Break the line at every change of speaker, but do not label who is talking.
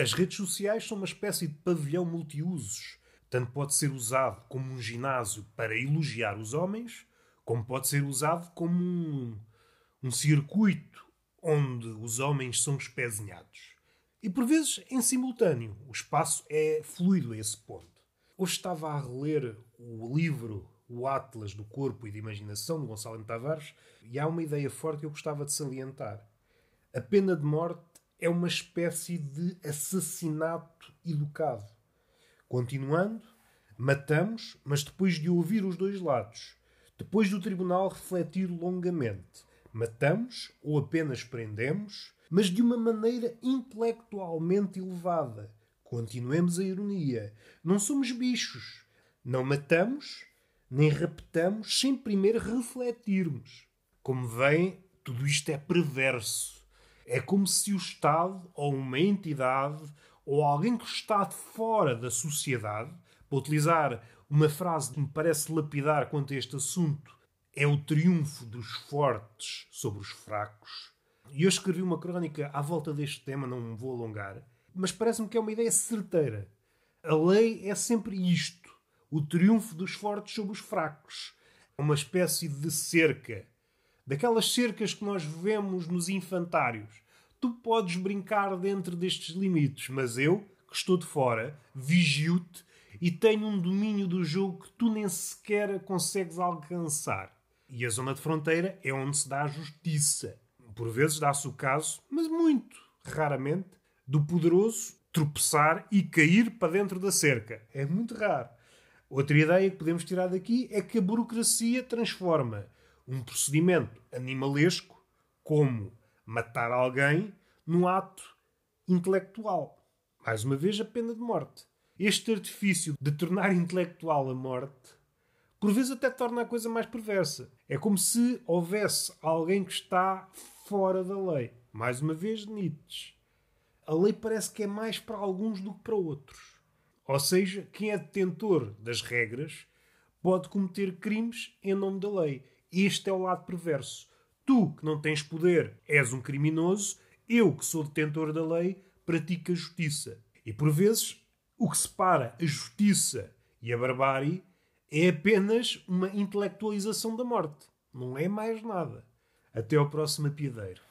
As redes sociais são uma espécie de pavilhão multiusos. Tanto pode ser usado como um ginásio para elogiar os homens, como pode ser usado como um, um circuito onde os homens são espezinhados. E por vezes em simultâneo. O espaço é fluido a esse ponto. Hoje estava a reler o livro O Atlas do Corpo e da Imaginação, de Gonçalo M. Tavares, e há uma ideia forte que eu gostava de salientar. A pena de morte é uma espécie de assassinato educado. Continuando, matamos, mas depois de ouvir os dois lados. Depois do tribunal refletir longamente. Matamos ou apenas prendemos, mas de uma maneira intelectualmente elevada. Continuemos a ironia. Não somos bichos. Não matamos, nem raptamos sem primeiro refletirmos. Como veem, tudo isto é perverso. É como se o Estado, ou uma entidade, ou alguém que está de fora da sociedade, para utilizar uma frase que me parece lapidar quanto a este assunto, é o triunfo dos fortes sobre os fracos. E eu escrevi uma crónica à volta deste tema, não me vou alongar, mas parece-me que é uma ideia certeira. A lei é sempre isto: o triunfo dos fortes sobre os fracos. É uma espécie de cerca. Daquelas cercas que nós vemos nos infantários. Tu podes brincar dentro destes limites, mas eu, que estou de fora, vigio-te e tenho um domínio do jogo que tu nem sequer consegues alcançar. E a zona de fronteira é onde se dá a justiça. Por vezes dá-se o caso, mas muito raramente, do poderoso tropeçar e cair para dentro da cerca. É muito raro. Outra ideia que podemos tirar daqui é que a burocracia transforma um procedimento animalesco, como matar alguém, num ato intelectual. Mais uma vez, a pena de morte. Este artifício de tornar intelectual a morte, por vezes até torna a coisa mais perversa. É como se houvesse alguém que está fora da lei. Mais uma vez, Nietzsche. A lei parece que é mais para alguns do que para outros. Ou seja, quem é detentor das regras pode cometer crimes em nome da lei. Este é o lado perverso. Tu, que não tens poder, és um criminoso. Eu, que sou detentor da lei, pratico a justiça. E por vezes o que separa a justiça e a barbárie é apenas uma intelectualização da morte. Não é mais nada. Até ao próximo apiedeiro.